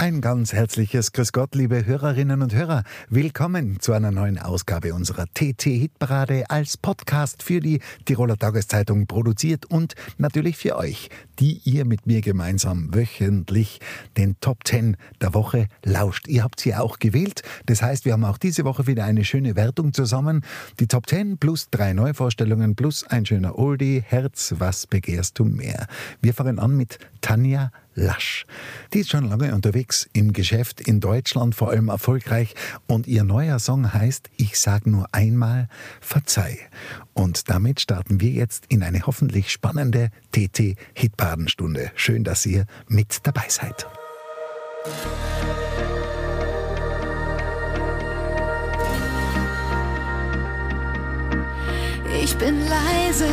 Ein ganz herzliches Grüß Gott, liebe Hörerinnen und Hörer. Willkommen zu einer neuen Ausgabe unserer TT-Hitparade als Podcast für die Tiroler Tageszeitung produziert und natürlich für euch, die ihr mit mir gemeinsam wöchentlich den Top 10 der Woche lauscht. Ihr habt sie auch gewählt. Das heißt, wir haben auch diese Woche wieder eine schöne Wertung zusammen. Die Top 10 plus drei Neuvorstellungen plus ein schöner Oldie. Herz, was begehrst du mehr? Wir fangen an mit Tanja Lasch. Die ist schon lange unterwegs im Geschäft in Deutschland, vor allem erfolgreich. Und ihr neuer Song heißt Ich sag nur einmal Verzeih. Und damit starten wir jetzt in eine hoffentlich spannende TT-Hitpadenstunde. Schön, dass ihr mit dabei seid. Ich bin leise,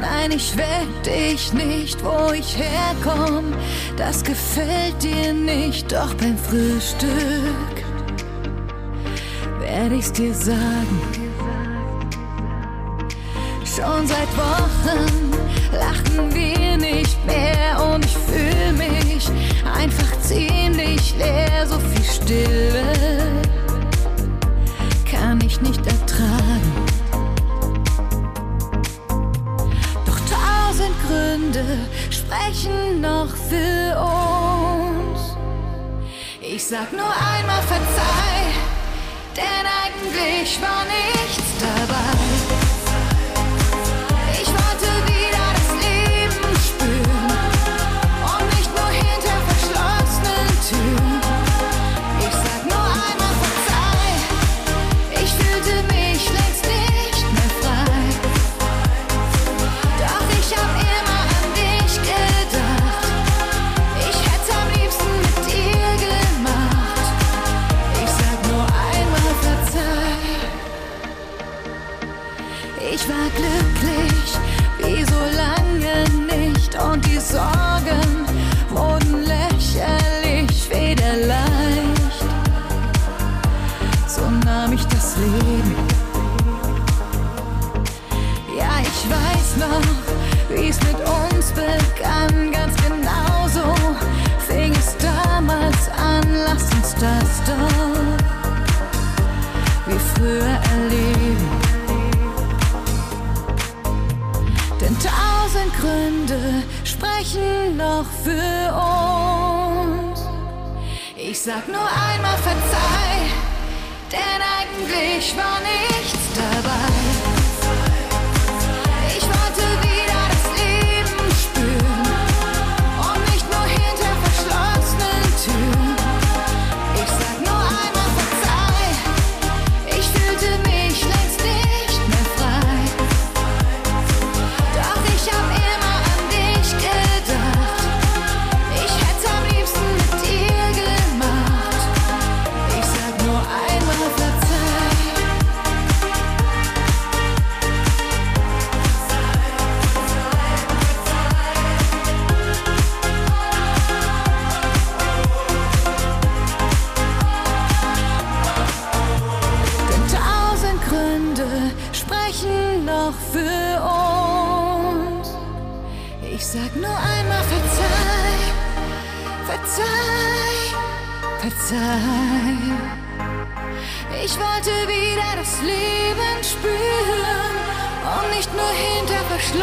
nein, ich weck dich nicht, wo ich herkomm. Das gefällt dir nicht, doch beim Frühstück werde ich's dir sagen. Schon seit Wochen lachen wir nicht mehr und ich fühl mich einfach ziemlich leer. So viel Stille kann ich nicht ertragen. Gründe sprechen noch für uns. Ich sag nur einmal verzeih, denn eigentlich war nichts dabei. Sprechen noch für uns. Ich sag nur einmal verzeih, denn eigentlich war nichts dabei.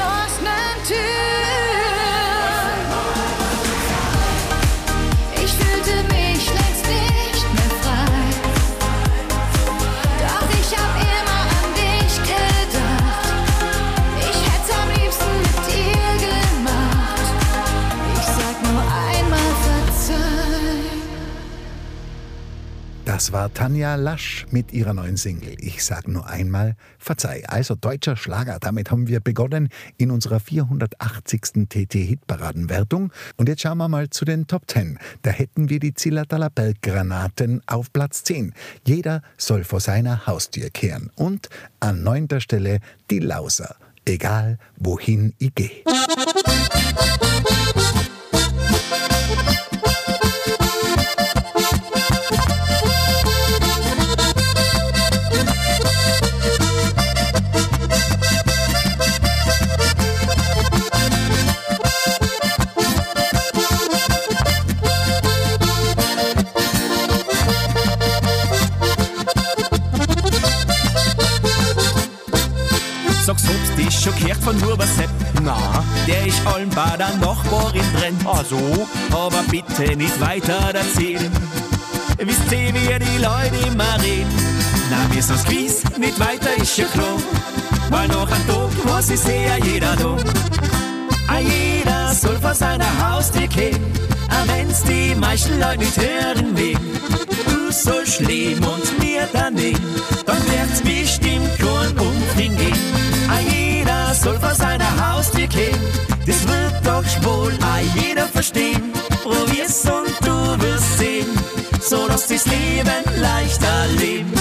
lost. Das war Tanja Lasch mit ihrer neuen Single. Ich sag nur einmal Verzeih. Also deutscher Schlager. Damit haben wir begonnen in unserer 480. TT-Hitparadenwertung. Und jetzt schauen wir mal zu den Top 10. Da hätten wir die Zillertaler Berggranaten auf Platz 10. Jeder soll vor seiner Haustür kehren. Und an neunter Stelle die Lauser. Egal wohin ich gehe. Schon gehört von Huber Sepp? Na, der ist Almbader Nachbarin brennt. Ah so? Aber bitte nicht weiter erzählen. Wisst ihr, wie die Leute immer reden? Na, wir sind's gewiss, nicht weiter ist ja klar. Weil noch ein Tag, was ist ja jeder da. Ah, jeder soll vor seiner Haustür gehen, auch wenn's die meisten Leute nicht hören will. Du sollst leben und mir daneben, dann wird's bestimmt kein Umfring gehen. Soll vor seiner Haustür gehen, das wird doch wohl ah, jeder verstehen. Probier's und du wirst sehen, so dass das Leben leichter leben.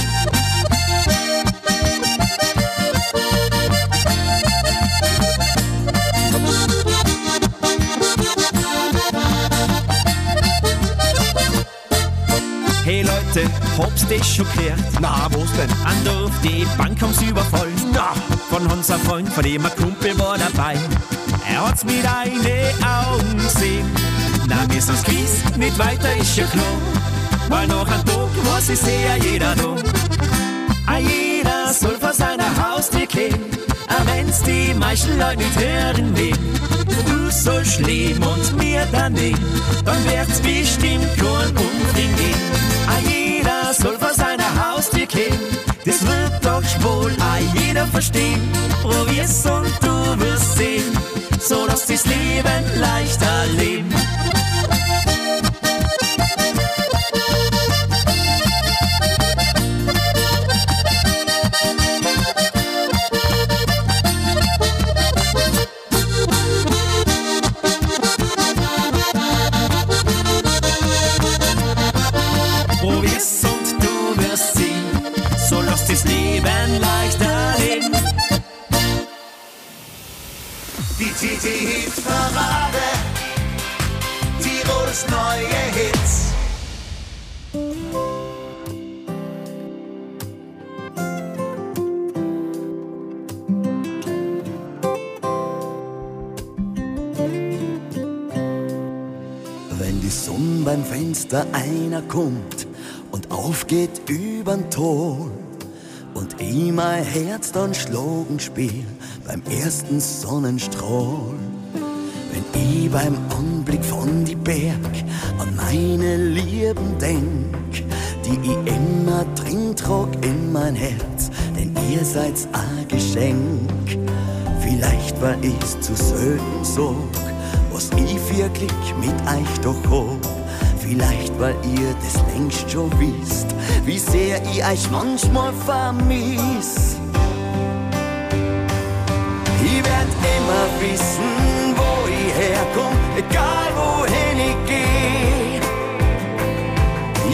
Hab's das schon gehört? Na, was denn? An auf die Bank haben's überfallen. Na, von unser Freund, von dem ein Kumpel war dabei. Er hat's mit eine Augen gesehen. Na, wir sind's gewiss, nicht weiter ist ja klar. Weil noch ein Tag, was ist ja jeder da. Ah, jeder soll vor seiner Haustür gehen, auch wenn's die meisten Leute nicht hören will. Du sollst leben und mir daneben, dann wird's bestimmt kein Umfring gehen. Jeder soll vor seiner Haustür gehen, das wird doch wohl ah, jeder verstehen. Probier's und du wirst sehen, so dass das Leben leichter leben. Die Sonne beim Fenster einer kommt und aufgeht übern Ton und ich mein Herz dann schlagen spiel beim ersten Sonnenstrahl. Wenn ich beim Anblick von die Berg an meine Lieben denk, die ich immer drin trag in mein Herz, denn ihr seid's ein Geschenk. Vielleicht war ich's zu selten so, was ich wirklich mit euch doch hab. Vielleicht, weil ihr das längst schon wisst, wie sehr ich euch manchmal vermiss. Ich werd immer wissen, wo ich herkomm, egal wohin ich geh.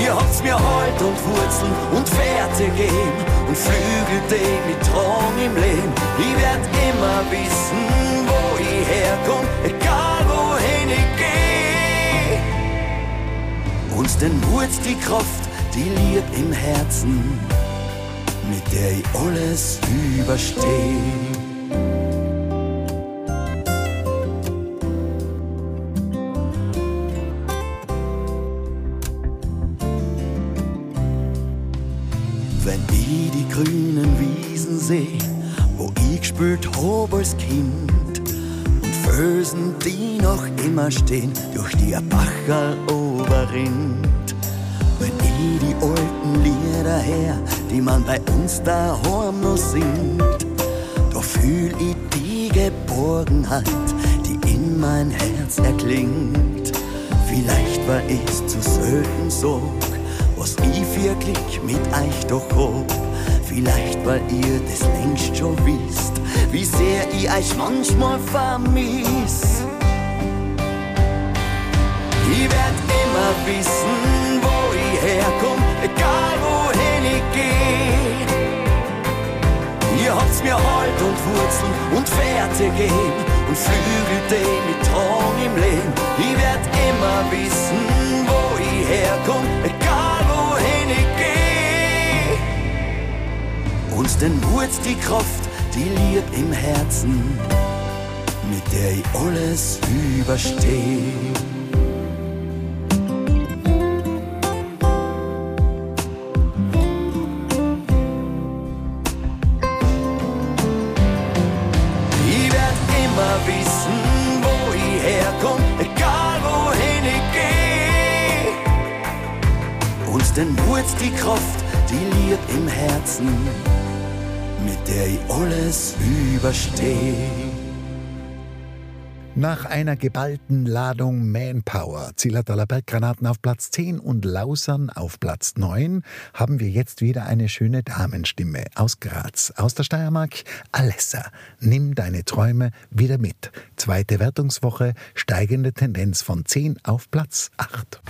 Ihr habt's mir Halt und Wurzeln und Fährte gegeben und Flügel, die mit Traum im Leben. Ich werd immer wissen, wo ich herkomm, egal geh. Uns den Mut, die Kraft, die Lieb im Herzen, mit der ich alles übersteh. Stehen durch die Bacher Oberrind. Wenn ich die alten Lieder her, die man bei uns da noch singt, da fühl ich die Geborgenheit, die in mein Herz erklingt. Vielleicht war ich's zu selten so, was ich wirklich mit euch doch hob. Vielleicht weil ihr das längst schon wisst, wie sehr ich euch manchmal vermisst. Ich werd immer wissen, wo ich herkomm, egal wohin ich geh. Ihr habt's mir Halt und Wurzeln und Werte gegeben und Flügel, den ich trag im Leben. Ich werd immer wissen, wo ich herkomm, egal wohin ich geh. Und den Mut, die Kraft, die liegt im Herzen, mit der ich alles überstehe. Kraft, die liegt im Herzen, mit der ich alles überstehe. Nach einer geballten Ladung Manpower, Zillertaler Berggranaten auf Platz 10 und Lausern auf Platz 9, haben wir jetzt wieder eine schöne Damenstimme aus Graz, aus der Steiermark. Alessa, nimm deine Träume wieder mit. Zweite Wertungswoche, steigende Tendenz von 10 auf Platz 8.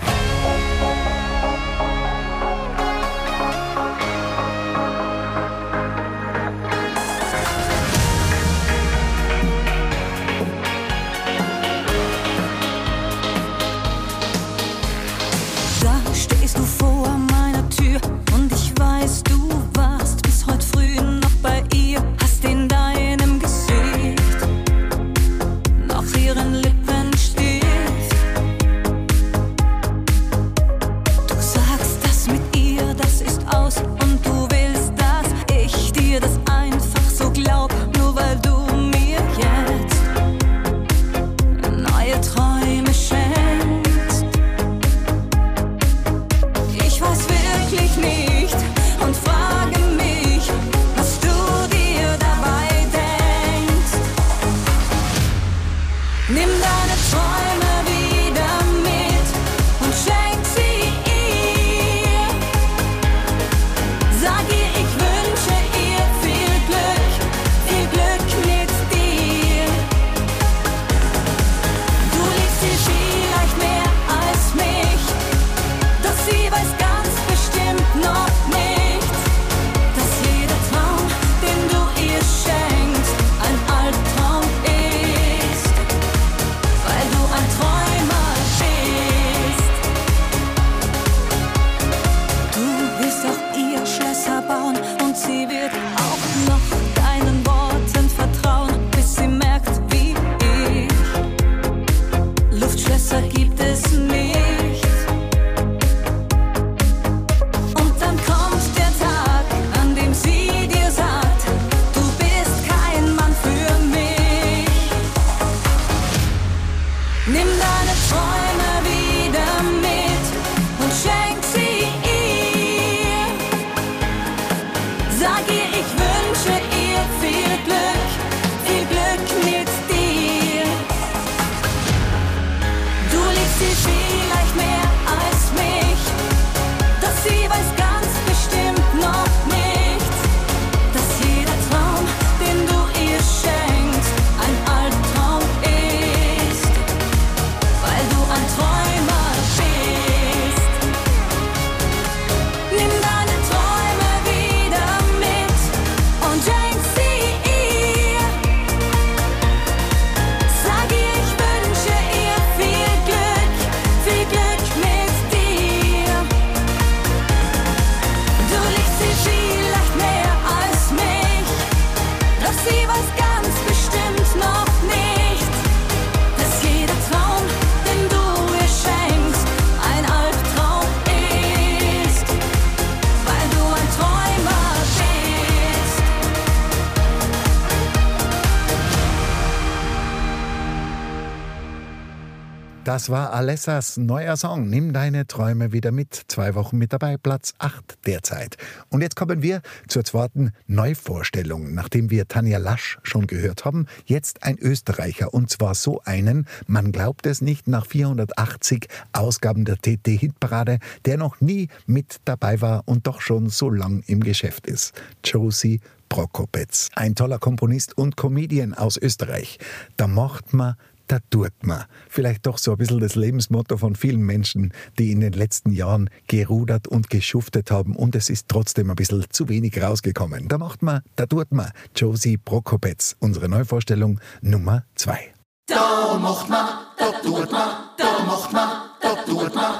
war Alessas neuer Song. Nimm deine Träume wieder mit. Zwei Wochen mit dabei, Platz 8 derzeit. Und jetzt kommen wir zur zweiten Neuvorstellung. Nachdem wir Tanja Lasch schon gehört haben, jetzt ein Österreicher. Und zwar so einen, man glaubt es nicht, nach 480 Ausgaben der TT-Hitparade, der noch nie mit dabei war und doch schon so lang im Geschäft ist. Josie Prokopetz. Ein toller Komponist und Comedian aus Österreich. Da macht man da tut man. Vielleicht doch so ein bisschen das Lebensmotto von vielen Menschen, die in den letzten Jahren gerudert und geschuftet haben und es ist trotzdem ein bisschen zu wenig rausgekommen. Da macht man, da tut man. Josie Prokopetz, unsere Neuvorstellung Nummer zwei. Da macht man, da tut man, da macht man, da tut man.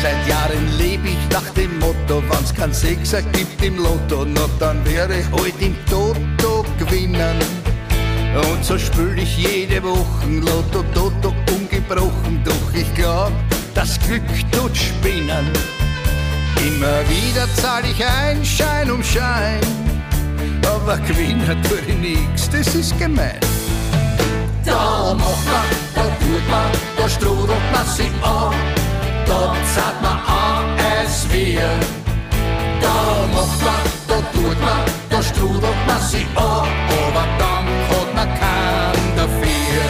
Seit nach dem Motto, wenn's kein Sechser gibt im Lotto, na dann wäre heut im Toto gewinnen. Und so spül ich jede Woche Lotto, Toto ungebrochen, doch ich glaub, das Glück tut spinnen. Immer wieder zahl ich ein, Schein um Schein, aber gewinnen tue ich nix, das ist gemein. Da macht man, da tut man, da strudelt man sich an. Sich an. Aber dann hat man keinen dafür.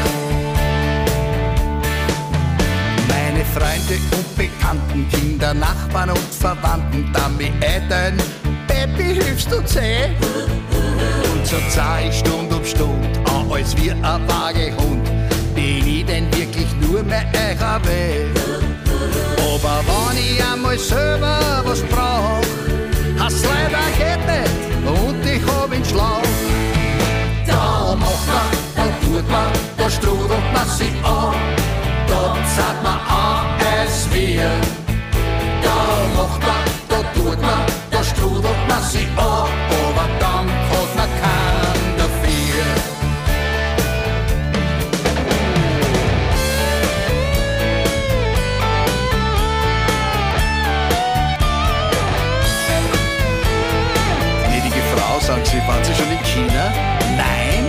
Meine Freunde und Bekannten, Kinder, Nachbarn und Verwandten, damit Eltern, Baby, hilfst du zäh? Und so zahl ich Stund um Stund, an als wie ein Wagehund. Bin ich denn wirklich nur mehr eurer Welt? Aber wenn ich einmal selber was brauch, hast leider geht Schlauch. Da macht man, da tut man, da strudelt man sich an. Da zahlt man an, es wir. Da macht man, da tut man, da strudelt man sich an. Aber dann Sie, waren Sie schon in China? Nein?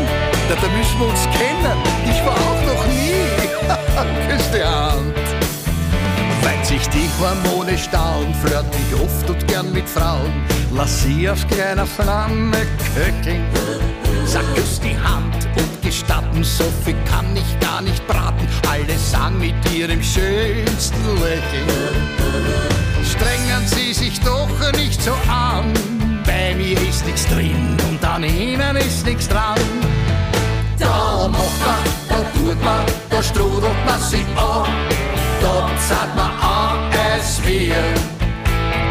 Na, da müssen wir uns kennen. Ich war auch noch nie. Küss die Hand. Weil sich die Hormone stauen, flirt ich oft und gern mit Frauen. Lass sie auf kleiner Flamme köcheln. Sag, küss die Hand und gestatten, so viel kann ich gar nicht braten. Alle sagen mit ihrem schönsten Lächeln. Strengen Sie sich doch nicht so an. Nichts dran. Da macht man, da tut man, da strudelt man sich an. Da zahlt man an, es wir.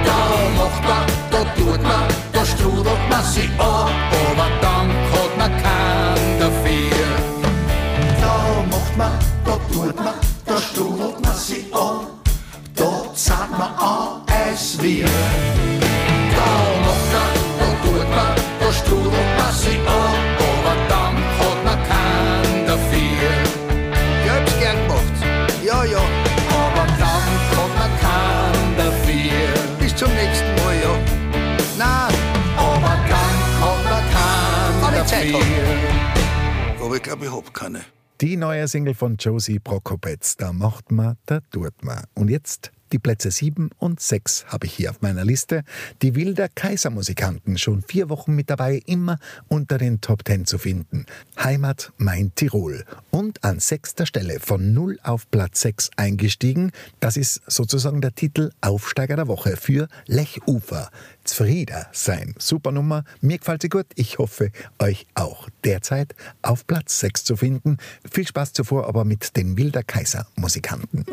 Da macht man, da tut man, da strudelt man sich an. Aber dann hat man keinen dafür. Da macht man, da tut man, da strudelt man sich an. Da zahlt man an, es wir. Ich glaube, ich hab keine. Die neue Single von Josie Prokopetz, da macht man, da tut man. Und jetzt die Plätze 7 und 6 habe ich hier auf meiner Liste. Die Wilder Kaisermusikanten, schon vier Wochen mit dabei, immer unter den Top 10 zu finden. Heimat mein Tirol. Und an sechster Stelle von 0 auf Platz 6 eingestiegen. Das ist sozusagen der Titel Aufsteiger der Woche für Lechufer. Zfrieder sein. Super Nummer. Mir gefällt sie gut. Ich hoffe, euch auch. Derzeit auf Platz 6 zu finden. Viel Spaß zuvor aber mit den Wilder Kaiser Musikanten.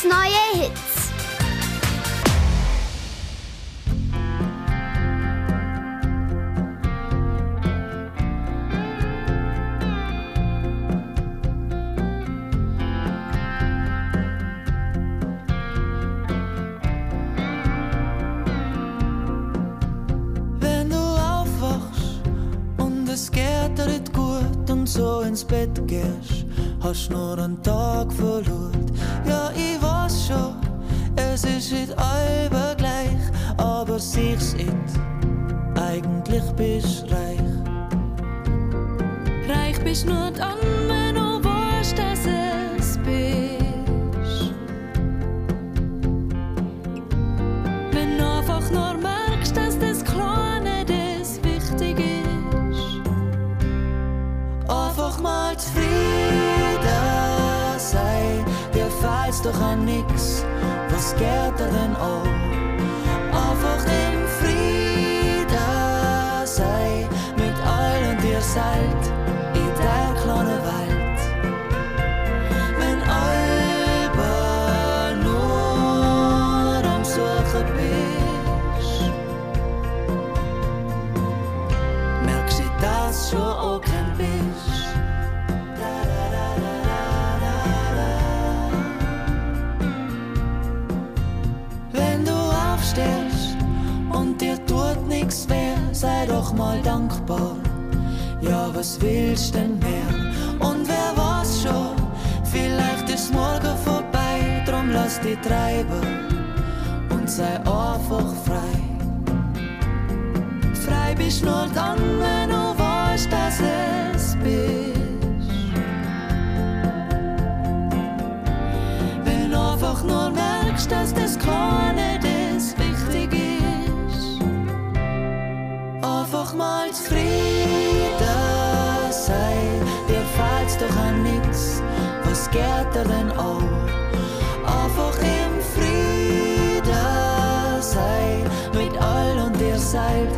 Tirols neue Hits. Dir nicht gut und so ins Bett gehst, hast nur einen Tag verloren. Es ist nicht allbe gleich, aber sich's nicht. Eigentlich bist du reich. Reich bist nur dann, wenn du weißt, dass es bist. Wenn du einfach nur merkst, dass das Kleine das wichtig ist. Einfach mal zufrieden sein, dir fällt's doch an nix, was dankbar. Ja, was willst denn mehr? Und wer weiß schon, vielleicht ist morgen vorbei, drum lass dich treiben und sei einfach frei. Frei bist nur dann, wenn du weißt, dass es bist. Wenn einfach nur merkst, dass das Kleine Einfach mal zufrieden sein, dir fällt's doch an nix, was geht dir denn auch? Einfach im Frieden sein, mit all und ihr seid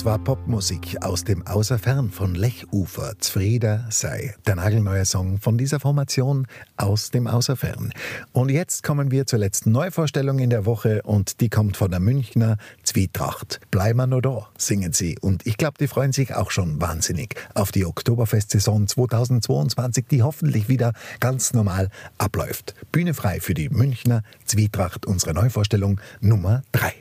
Das war Popmusik aus dem Außerfern von Lechufer. Zfrieder sei der nagelneue Song von dieser Formation aus dem Außerfern. Und jetzt kommen wir zur letzten Neuvorstellung in der Woche und die kommt von der Münchner Zwietracht. Bleib mal nur da, singen sie. Und ich glaube, die freuen sich auch schon wahnsinnig auf die Oktoberfestsaison 2022, die hoffentlich wieder ganz normal abläuft. Bühne frei für die Münchner Zwietracht, unsere Neuvorstellung Nummer 3.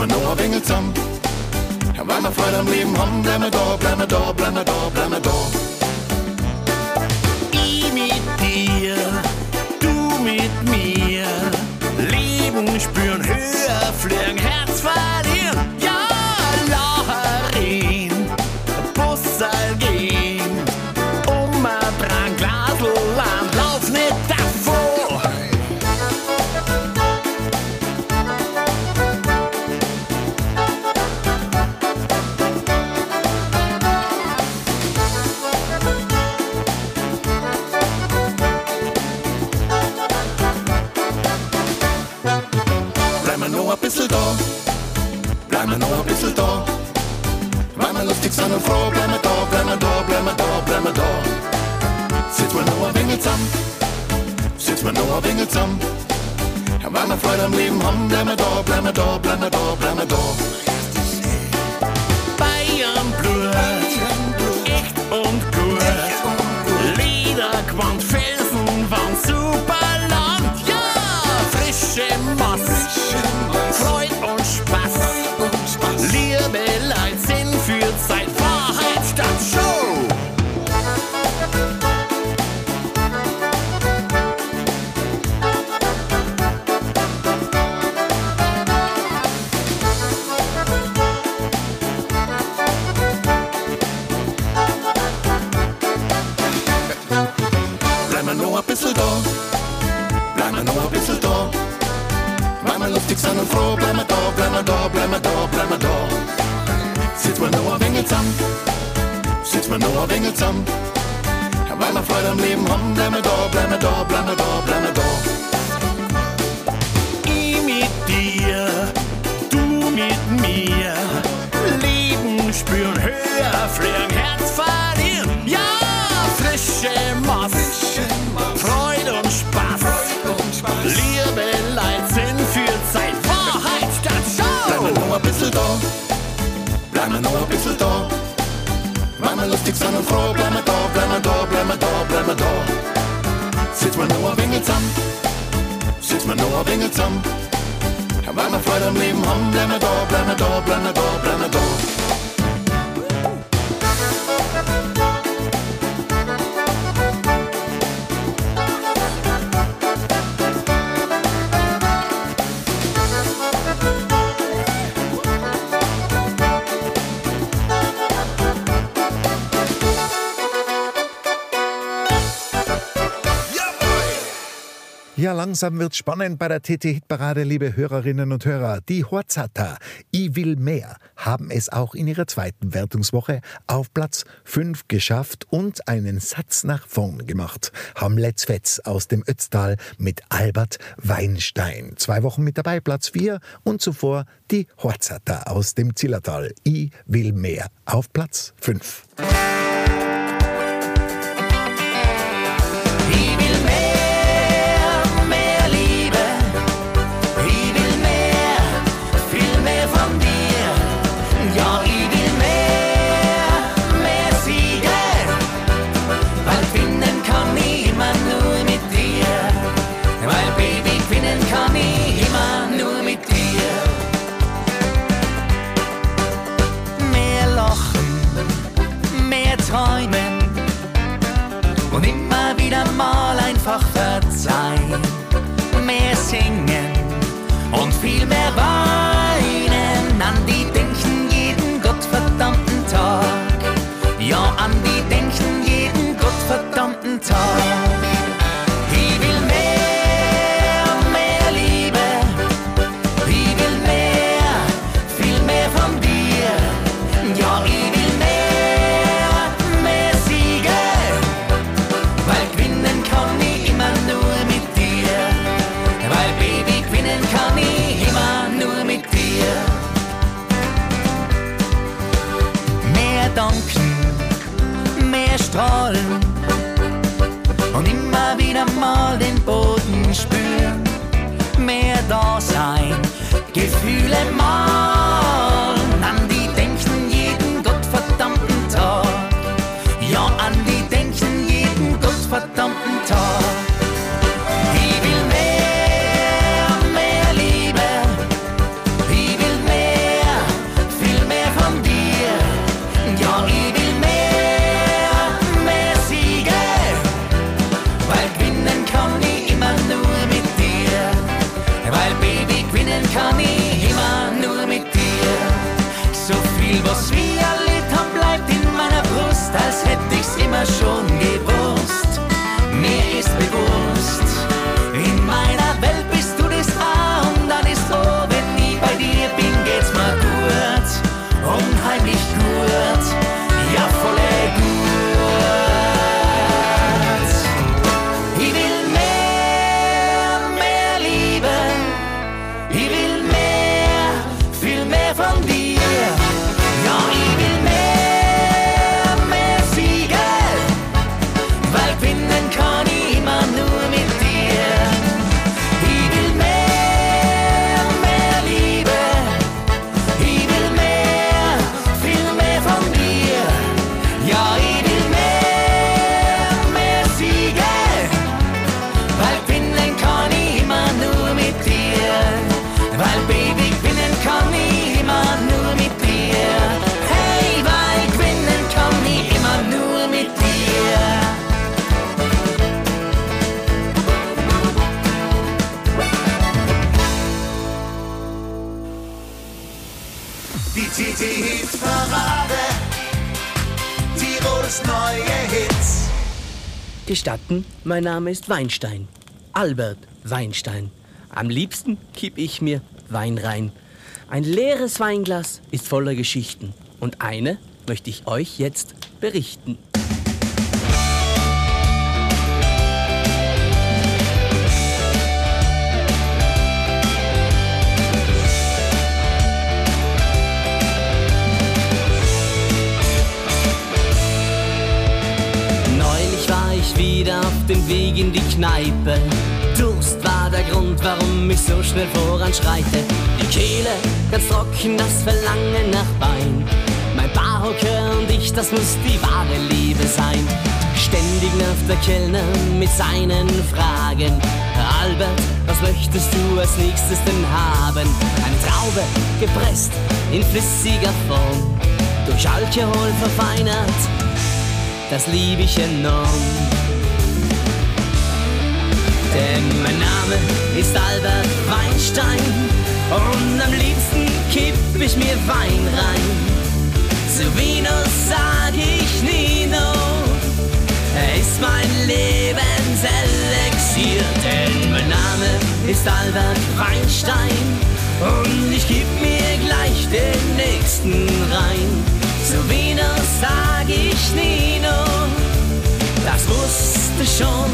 mal nur ein wenig zusammen. Ja, weil wir Freude am Leben haben, bleib mal da, bleib mal da, bleib mal da, bleib mal da. Ich mit dir, du mit mir. Leben spüren, höher fliegen, Herz verlieren. Mal nur ein bisschen da. Weil wir lustig sind und froh, bleib mal da, bleib mal da, bleib mal da, bleib mal da. Sitz mal nur ein wenig zusammen, sitz mal nur ein wenig zusammen. Weil wir Freude am Leben haben, bleib mal da, bleib mal da, bleib mal da, bleib mal da. Langsam wird's spannend bei der TT-Hitparade, liebe Hörerinnen und Hörer. Die Horzata, I will mehr, haben es auch in ihrer zweiten Wertungswoche auf Platz 5 geschafft und einen Satz nach vorn gemacht. Haben Let's Fetz aus dem Ötztal mit Albert Weinstein. Zwei Wochen mit dabei, Platz 4 und zuvor die Horzata aus dem Zillertal. I will mehr auf Platz 5. mein Name ist Weinstein. Albert Weinstein. Am liebsten kipp ich mir Wein rein. Ein leeres Weinglas ist voller Geschichten. Und eine möchte ich euch jetzt berichten. Dem Weg in die Kneipe. Durst war der Grund, warum ich so schnell voranschreite. Die Kehle ganz trocken, das Verlangen nach Wein. Mein Barhocker und ich, das muss die wahre Liebe sein. Ständig nervt der Kellner mit seinen Fragen. Albert, was möchtest du als nächstes denn haben? Eine Traube, gepresst in flüssiger Form, durch Alkohol verfeinert das lieb ich enorm. Denn mein Name ist Albert Weinstein und am liebsten kipp ich mir Wein rein. Zu Venus sag ich Nino, er ist mein Lebenselixier. Denn mein Name ist Albert Weinstein und ich geb mir gleich den nächsten rein. Zu Venus sag ich Nino, das wusste schon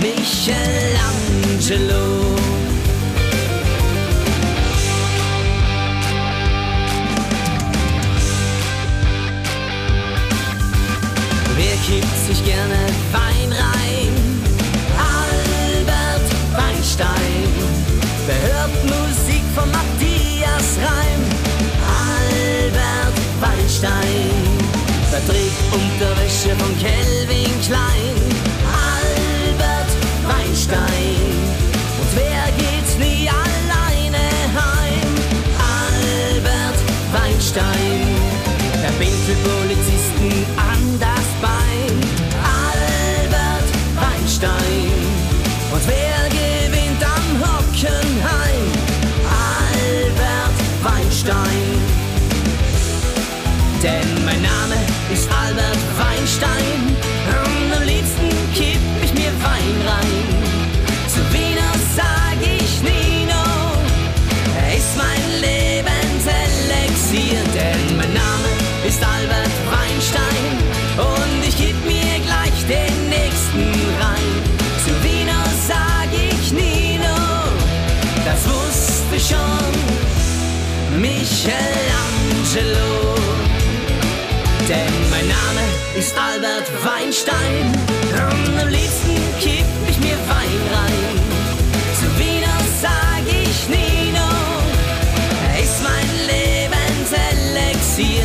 Michelangelo. Wer kippt sich gerne Wein rein? Albert Weinstein. Wer hört Musik von Matthias Reim? Albert Weinstein. Wer trägt Unterwäsche von Kelvin Klein? Weinstein. Und am liebsten kipp ich mir Wein rein. Zu Wiener sag ich Nino, er ist mein Lebenselixier, denn mein Name ist Albert Weinstein und ich geb mir gleich den nächsten rein. Zu Wiener sag ich Nino, das wusste schon Michelangelo. Ist Albert Weinstein und am liebsten kipp ich mir Wein rein. Zu Wiener sag ich Nino, ist mein Lebenselixier,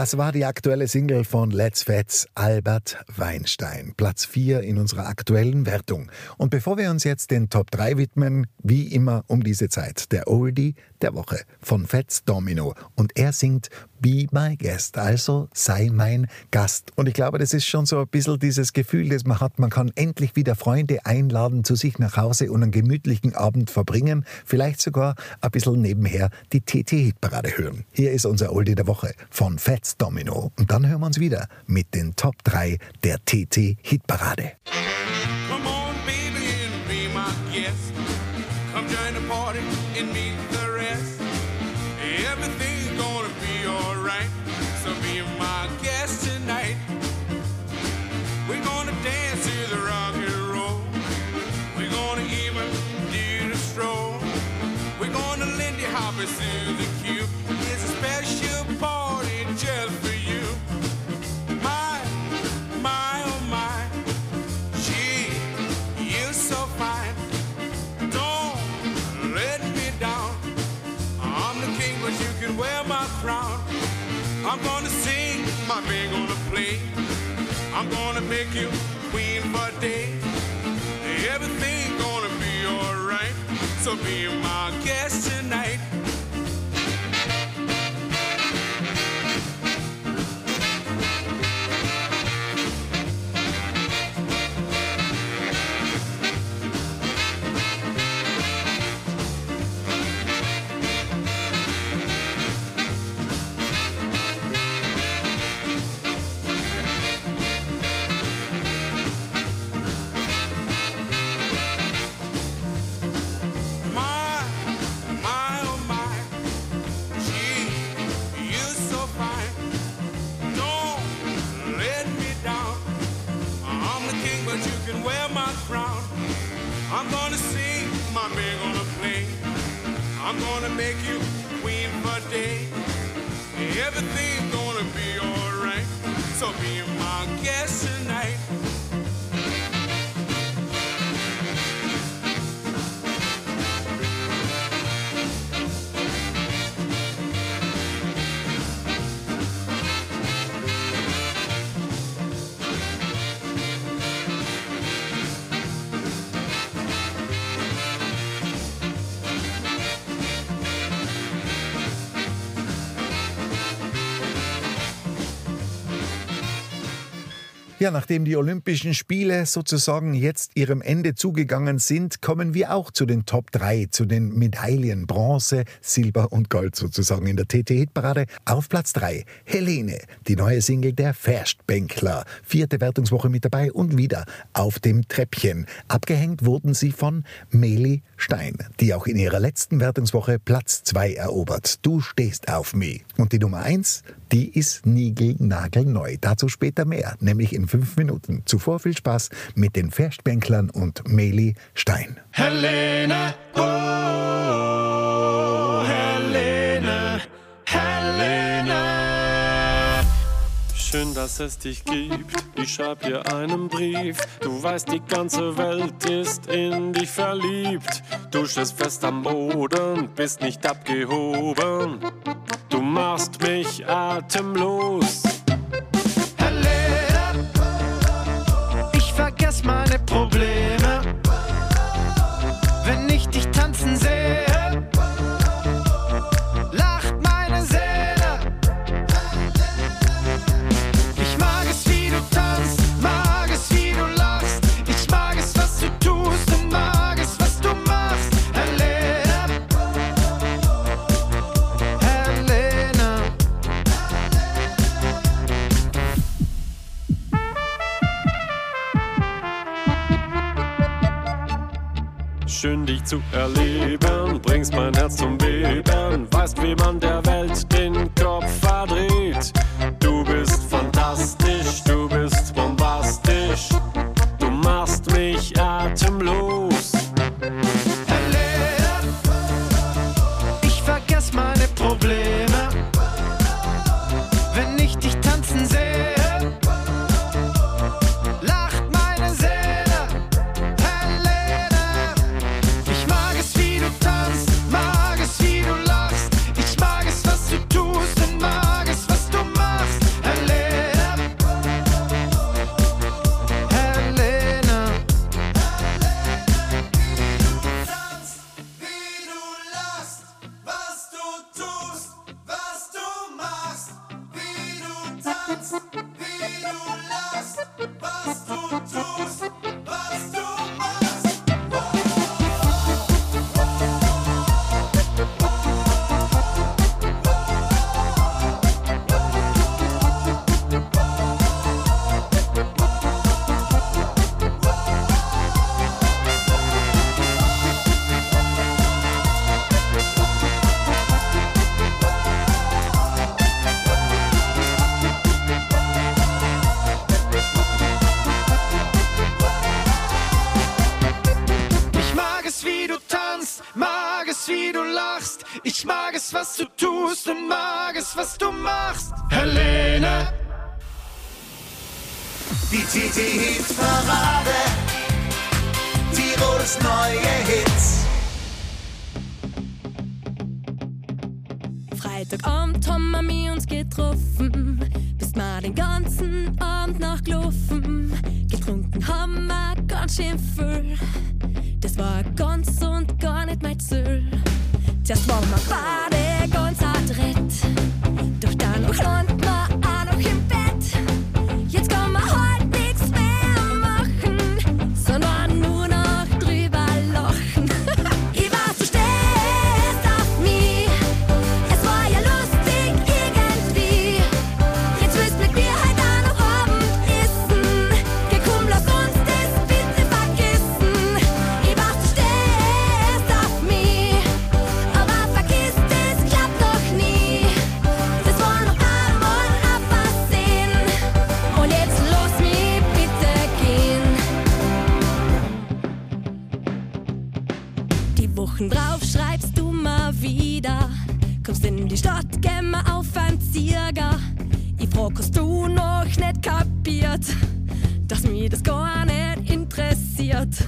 Das war die aktuelle Single von Let's Fets Albert Weinstein. Platz 4 in unserer aktuellen Wertung. Und bevor wir uns jetzt den Top 3 widmen, wie immer um diese Zeit, der Oldie der Woche von Fats Domino. Und er singt Be My Guest, also sei mein Gast. Und ich glaube, das ist schon so ein bisschen dieses Gefühl, das man hat, man kann endlich wieder Freunde einladen zu sich nach Hause und einen gemütlichen Abend verbringen. Vielleicht sogar ein bisschen nebenher die TT-Hitparade hören. Hier ist unser Oldie der Woche von Fats Domino. Und dann hören wir uns wieder mit den Top 3 der TT-Hitparade. Come on, baby, and be my guest. Come join the party and meet gonna play. I'm gonna make you queen for day. Everything gonna be alright. So be my guest tonight. Ja, nachdem die Olympischen Spiele sozusagen jetzt ihrem Ende zugegangen sind, kommen wir auch zu den Top 3, zu den Medaillen Bronze, Silber und Gold sozusagen in der TT-Hitparade. Auf Platz 3 Helene, die neue Single der Festbänkler. Vierte Wertungswoche mit dabei und wieder auf dem Treppchen. Abgehängt wurden sie von Meli Stein, die auch in ihrer letzten Wertungswoche Platz 2 erobert. Du stehst auf mich. Und die Nummer 1, die ist niegelnagelneu. Dazu später mehr, nämlich in fünf Minuten. Zuvor viel Spaß mit den Festbänklern und Meli Stein. Helene, oh, Helene, Helene. Schön, dass es dich gibt. Ich schreib dir einen Brief. Du weißt, die ganze Welt ist in dich verliebt. Du stehst fest am Boden, bist nicht abgehoben. Du machst mich atemlos. erst meine Probleme. Wenn ich dich tanzen sehe, schön, dich zu erleben. Bringst mein Herz zum Beben. Weißt, wie man der Welt den Kopf verdreht. Du bist fantastisch, du Die TT-Hit-Parade. Tirols neue Hits. Freitagabend haben wir uns getroffen. Bist mal den ganzen Abend noch gelaufen. Getrunken haben wir ganz schön viel. Das war ganz und gar nicht mein Ziel. Zuerst waren wir beide ganz adrett. Doch dann oh, auch Land hayat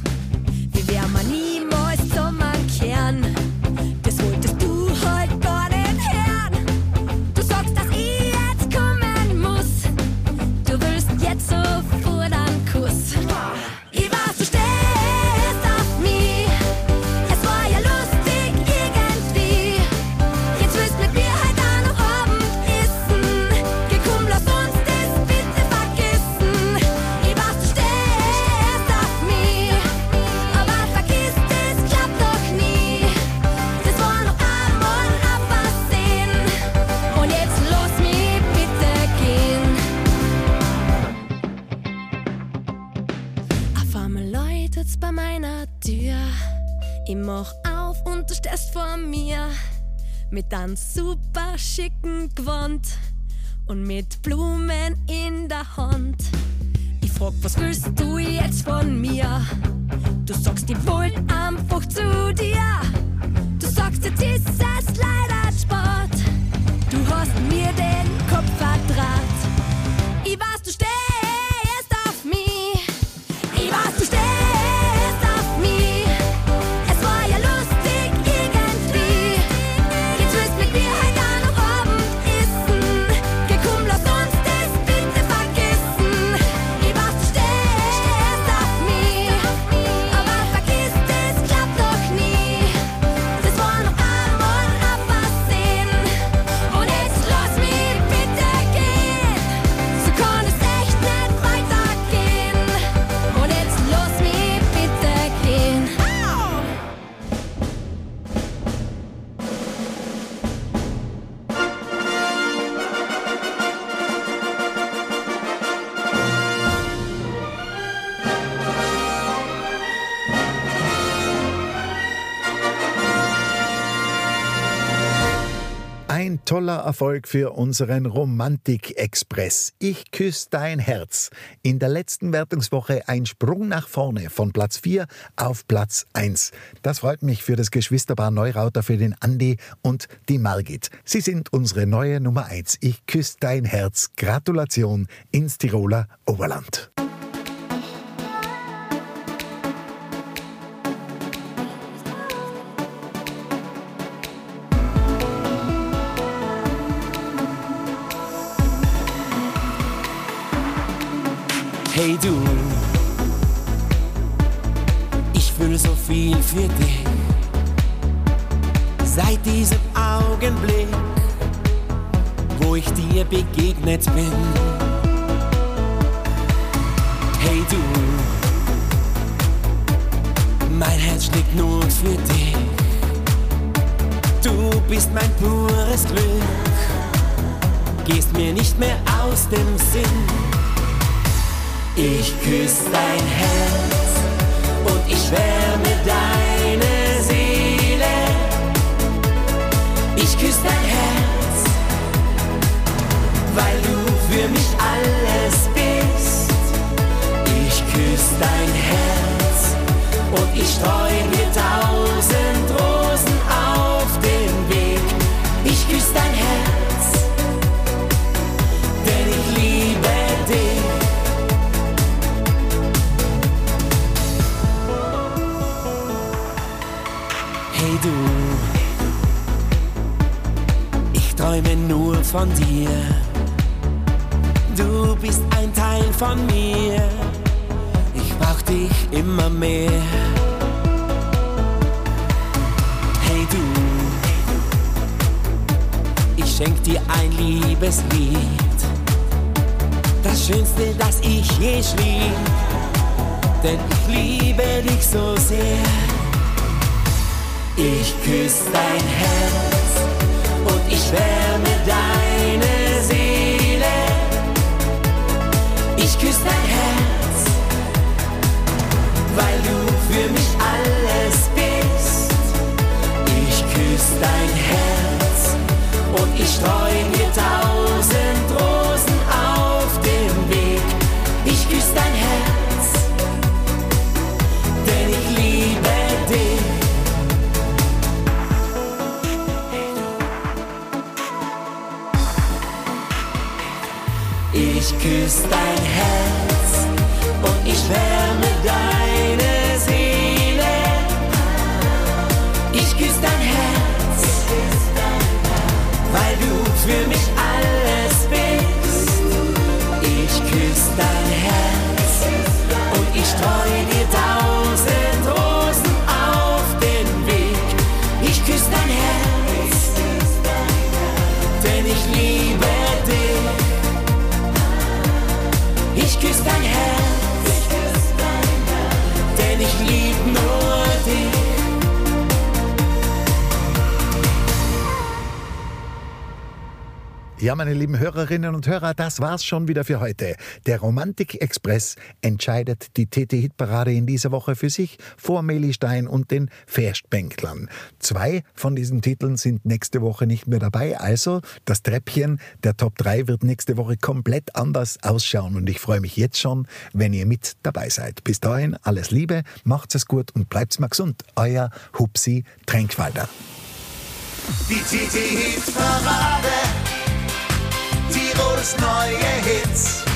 und mit Blumen in der Hand. Ich frag, was willst du jetzt von mir? Du sagst, ich wollt einfach zu dir. Du sagst, jetzt ist es leid. Erfolg für unseren Romantik-Express. Ich küsse dein Herz. In der letzten Wertungswoche ein Sprung nach vorne von Platz 4 auf Platz 1. Das freut mich für das Geschwisterpaar Neurauter, für den Andi und die Margit. Sie sind unsere neue Nummer 1. Ich küsse dein Herz. Gratulation ins Tiroler Oberland. Hey du, ich fühle so viel für dich. Seit diesem Augenblick, wo ich dir begegnet bin. Hey du, mein Herz schlägt nur für dich. Du bist mein pures Glück, gehst mir nicht mehr aus dem Sinn. Ich küsse dein Herz und ich wärme deine Seele. Ich küsse dein Herz, weil du für mich alles bist. Ich küsse dein Herz und ich streu von dir. Du bist ein Teil von mir. Ich brauch dich immer mehr. Hey du, ich schenk dir ein Liebeslied. Das Schönste, das ich je schrieb. Denn ich liebe dich so sehr. Ich küsse dein Herz und ich wärme deine. Ich küsse dein Herz, weil du für mich alles bist. Ich küsse dein Herz und ich streu dir tausend Rosen auf dem Weg. Ich küsse dein Herz, denn ich liebe dich. Ich küsse dein Herz und ich wärme deine Seele. Ich küsse dein Herz, weil du für mich Ja, meine lieben Hörerinnen und Hörer, das war's schon wieder für heute. Der Romantik-Express entscheidet die TT-Hitparade in dieser Woche für sich vor Melistein und den Festbänklern. Zwei von diesen Titeln sind nächste Woche nicht mehr dabei, also das Treppchen der Top 3 wird nächste Woche komplett anders ausschauen und ich freue mich jetzt schon, wenn ihr mit dabei seid. Bis dahin alles Liebe, macht's es gut und bleibt's mal gesund. Euer Hupsi Tränkwalder. Die TT-Hit-Parade. Tirols neue Hits.